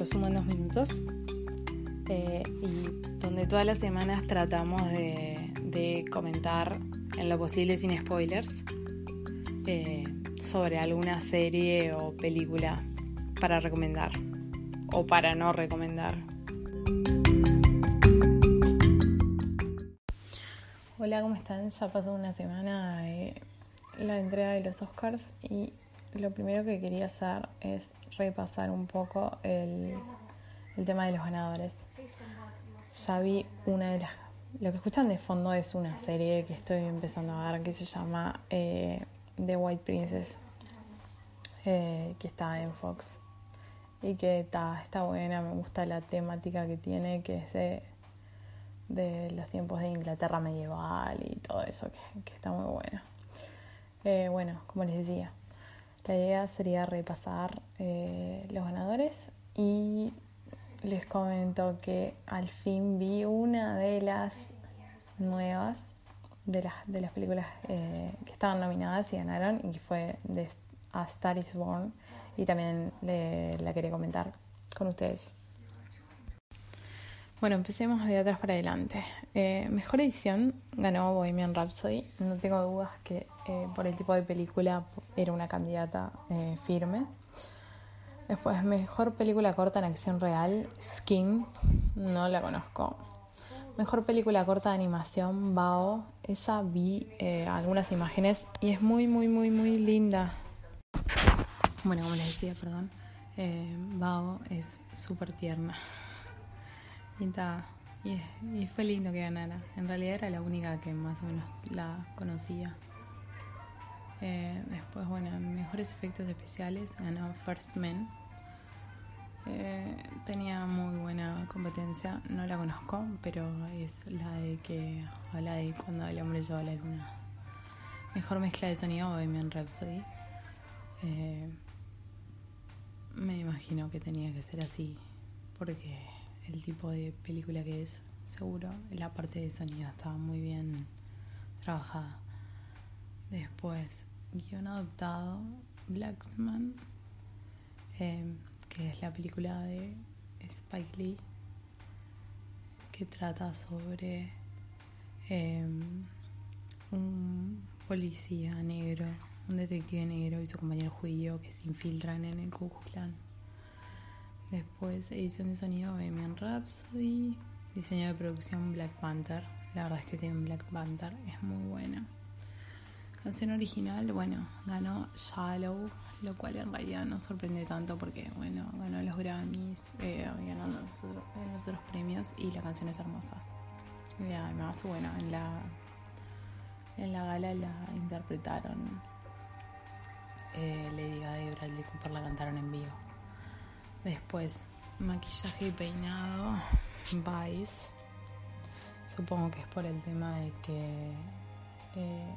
Resumo en dos minutos. eh, y donde todas las semanas tratamos de, comentar en lo posible sin spoilers eh, sobre alguna serie o película para recomendar o para no recomendar. Hola, ¿cómo están? Ya pasó una semana de la entrega de los Oscars y lo primero que quería hacer es repasar un poco el, el tema de los ganadores. Ya vi una de las... Lo que escuchan de fondo es una serie que estoy empezando a ver que se llama eh, The White Princess, eh, que está en Fox y que está, está buena, me gusta la temática que tiene, que es de, de los tiempos de Inglaterra medieval y todo eso, que, que está muy buena. Eh, bueno, como les decía, la idea sería repasar eh, los ganadores y les comento que al fin vi una de las nuevas de las, de las películas eh, que estaban nominadas y ganaron y fue de A Star is Born y también le- la quería comentar con ustedes. Bueno, empecemos de atrás para adelante. Eh, mejor edición ganó Bohemian Rhapsody. No tengo dudas que eh, por el tipo de película era una candidata eh, firme. Después, mejor película corta en acción real, Skin. No la conozco. Mejor película corta de animación, Bao. Esa vi algunas imágenes y es muy, muy, muy, muy linda. Bueno, como les decía, perdón. Bao es súper tierna. Y, y, fue lindo que ganara. En realidad era la única que más o menos la conocía. Eh, después, bueno, en mejores efectos especiales ganó First Men. Eh, tenía muy buena competencia, no la conozco, pero es la de que habla de cuando el hombre llegó a la luna. Mejor mezcla de sonido, Bohemian Rhapsody. Eh, me imagino que tenía que ser así, porque el tipo de película que es, seguro, la parte de sonido estaba muy bien trabajada. Después, guion adaptado, Blacksman, eh, que es la película de Spike Lee, que trata sobre eh, un policía negro, un detective negro y su compañero judío que se infiltran en el Ku Klux Klan. Después, edición de sonido Bohemian Rhapsody, diseño de producción Black Panther. La verdad es que tiene Black Panther, es muy buena. Canción original, bueno, ganó Shallow, lo cual en realidad no sorprende tanto porque, bueno, ganó los Grammys, eh, ganó los otros, eh, los premios y la canción es hermosa. Y además, bueno, en la, en la gala la interpretaron eh, Lady Gaga y Bradley Cooper la cantaron en vivo. Después, maquillaje y peinado, Vice. Supongo que es por el tema de que eh,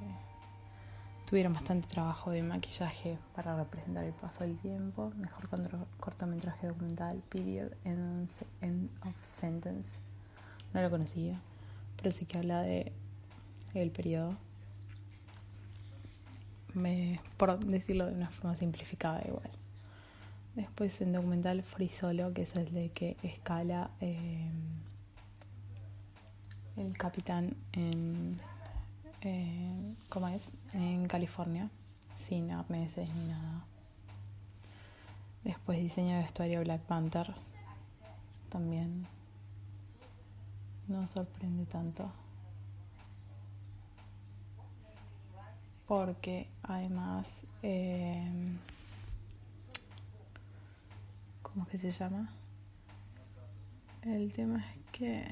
tuvieron bastante trabajo de maquillaje para representar el paso del tiempo. Mejor cortometraje documental, Period End, End of Sentence. No lo conocía, pero sí que habla de el periodo. Me- por decirlo de una forma simplificada igual. Después en documental Free Solo, que es el de que escala eh, el capitán en, eh, ¿cómo es? En California, sin arneses ni nada. Después diseño de vestuario Black Panther, también no sorprende tanto. Porque además... eh, ¿Cómo es que se llama? El tema es que,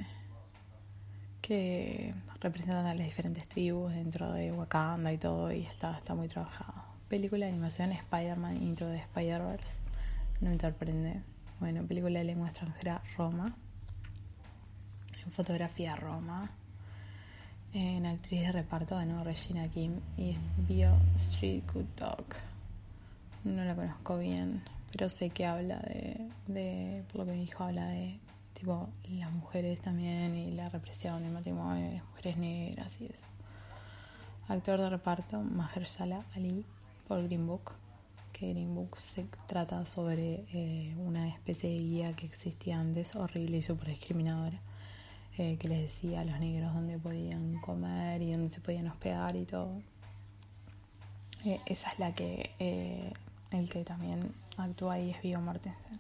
que representan a las diferentes tribus dentro de Wakanda y todo, y está, está muy trabajado. Película de animación Spider-Man Into the Spider-Verse, no me sorprende. Bueno, película de lengua extranjera Roma. En fotografía Roma. En actriz de reparto ganó Regina Kim y Bio Street Good Dog. No la conozco bien, pero sé que habla de, de, por lo que me dijo, habla de tipo las mujeres también y la represión del matrimonio de las mujeres negras y eso. Actor de reparto Mahershala Ali por Green Book, que Green Book se trata sobre eh, una especie de guía que existía antes, horrible y súper discriminadora, eh, que les decía a los negros dónde podían comer y dónde se podían hospedar y todo. Eh, esa es la que el que también actúa ahí es Viggo Mortensen.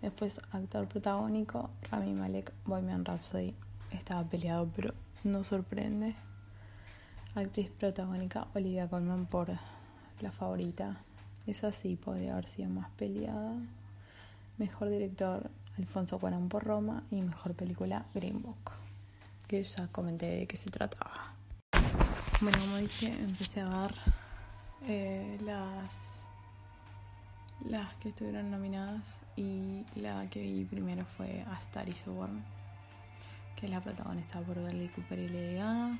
Después, actor protagónico, Rami Malek, Bohemian Rhapsody. Estaba peleado, pero no sorprende. Actriz protagónica, Olivia Colman por La Favorita. Esa sí podría haber sido más peleada. Mejor director, Alfonso Cuarón por Roma. Y mejor película, Green Book. Que ya comenté de qué se trataba. Bueno, como dije, empecé a ver eh, las las que estuvieron nominadas y la que vi primero fue A Star is que es la protagonista por Bradley Cooper y Lady Gaga.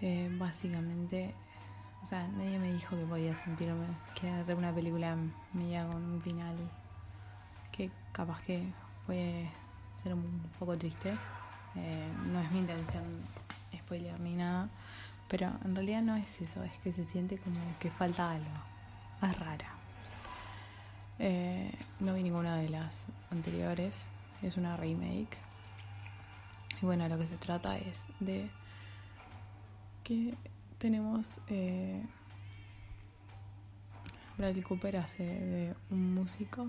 Eh, básicamente, o sea, nadie me dijo que podía sentirme que era una película media con un final que capaz que puede ser un poco triste. Eh, no es mi intención spoiler ni nada, pero en realidad no es eso, es que se siente como que falta algo. Es rara. Eh, no vi ninguna de las anteriores, es una remake. Y bueno, lo que se trata es de que tenemos eh, Bradley Cooper hace de un músico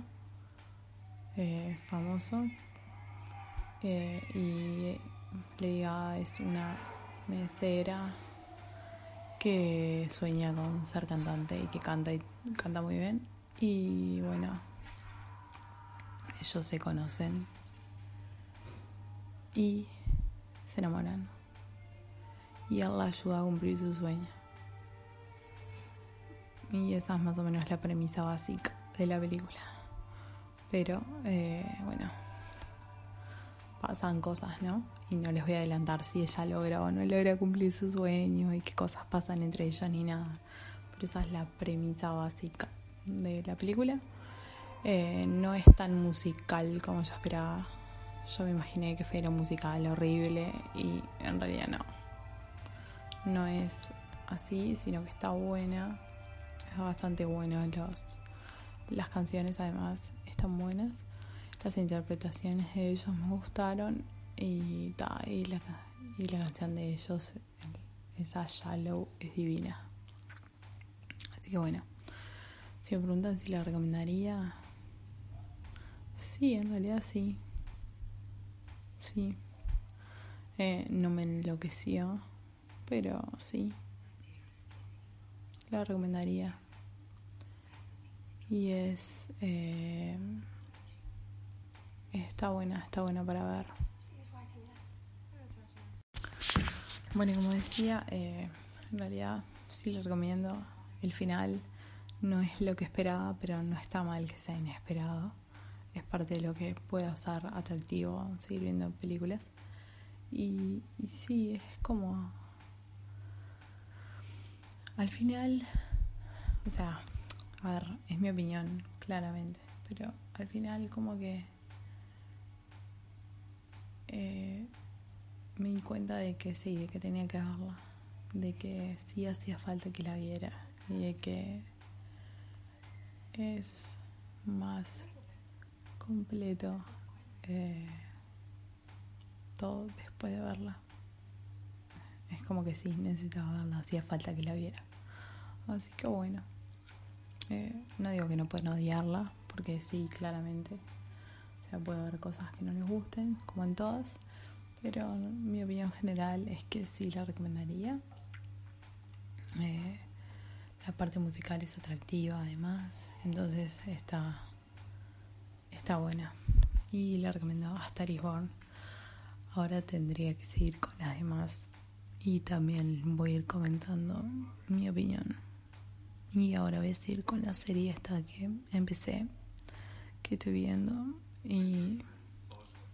eh, famoso eh, y Lady Gaga es una mesera que sueña con ser cantante y que canta y canta muy bien y bueno, ellos se conocen y se enamoran. Y él la ayuda a cumplir su sueño. Y esa es más o menos la premisa básica de la película. Pero, eh, bueno, pasan cosas, ¿no? Y no les voy a adelantar si ella logra o no logra cumplir su sueño y qué cosas pasan entre ellos ni nada. Pero esa es la premisa básica de la película. Eh, no es tan musical como yo esperaba. Yo me imaginé que fuera musical horrible y en realidad no. No es así, sino que está buena. Es bastante buena. Los, las canciones además están buenas. Las interpretaciones de ellos me gustaron y, y, la, y la canción de ellos, esa Shallow, es divina. Así que bueno. Si me preguntan si la recomendaría, sí, en realidad sí. Sí. Eh, no me enloqueció, pero sí. La recomendaría. Y es... Eh, está buena, está buena para ver. Bueno, como decía, eh, en realidad sí le recomiendo el final no es lo que esperaba, pero no está mal que sea inesperado. Es parte de lo que puede ser atractivo seguir viendo películas. Y, y sí, es como... Al final, o sea, a ver, es mi opinión, claramente, pero al final como que eh, me di cuenta de que sí, de que tenía que verla, de que sí hacía falta que la viera y de que es más completo eh, todo después de verla. Es como que sí, necesitaba verla, hacía falta que la viera. Así que bueno, eh, no digo que no pueden odiarla, porque sí, claramente. O sea, puede haber cosas que no les gusten, como en todas, pero mi opinión general es que sí la recomendaría. Eh, la parte musical es atractiva además, entonces está, está buena. Y le recomendaba Star Born. ahora tendría que seguir con las demás y también voy a ir comentando mi opinión. Y ahora voy a seguir con la serie esta que empecé, que estoy viendo y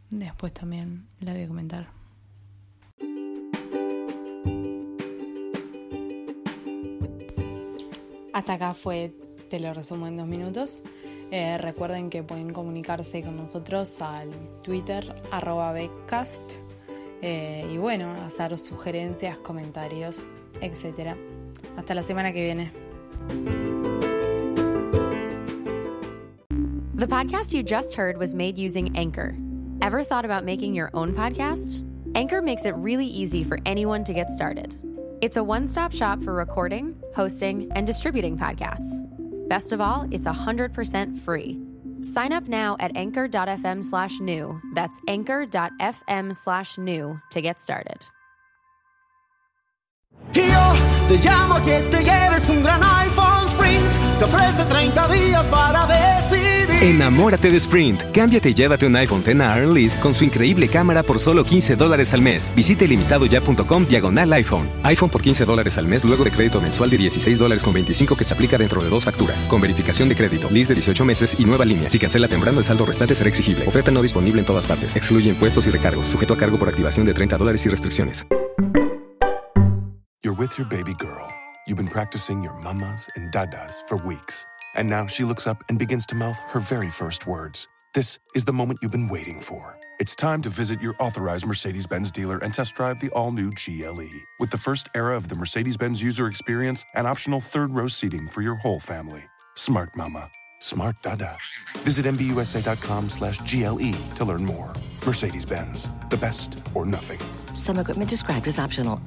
después también la voy a comentar. Hasta acá fue, te lo resumo en dos minutos. Eh, recuerden que pueden comunicarse con nosotros al Twitter arroba Beccast eh, y bueno, hacer sugerencias, comentarios, etc. Hasta la semana que viene. The podcast you just heard was made using Anchor. Ever thought about making your own podcast? Anchor makes it really easy for anyone to get started. It's a one stop shop for recording, hosting, and distributing podcasts. Best of all, it's 100% free. Sign up now at anchor.fm slash new. That's anchor.fm slash new to get started. Yo te llamo que te lleves un gran iPhone Sprint. Ofrece 30 días para decidir. Enamórate de Sprint. Cámbiate y llévate un iPhone X Lease con su increíble cámara por solo 15 dólares al mes. Visite limitadoya.com diagonal iPhone. iPhone por 15 dólares al mes luego de crédito mensual de 16 dólares con 25 que se aplica dentro de dos facturas. Con verificación de crédito, lease de 18 meses y nueva línea. Si cancela temprano, el saldo restante será exigible. Oferta no disponible en todas partes. Excluye impuestos y recargos. Sujeto a cargo por activación de 30 dólares y restricciones. You're with your baby girl. You've been practicing your mamas and dadas for weeks. And now she looks up and begins to mouth her very first words. This is the moment you've been waiting for. It's time to visit your authorized Mercedes Benz dealer and test drive the all new GLE. With the first era of the Mercedes Benz user experience and optional third row seating for your whole family. Smart Mama. Smart Dada. Visit MBUSA.com slash GLE to learn more. Mercedes Benz. The best or nothing. Some equipment described as optional.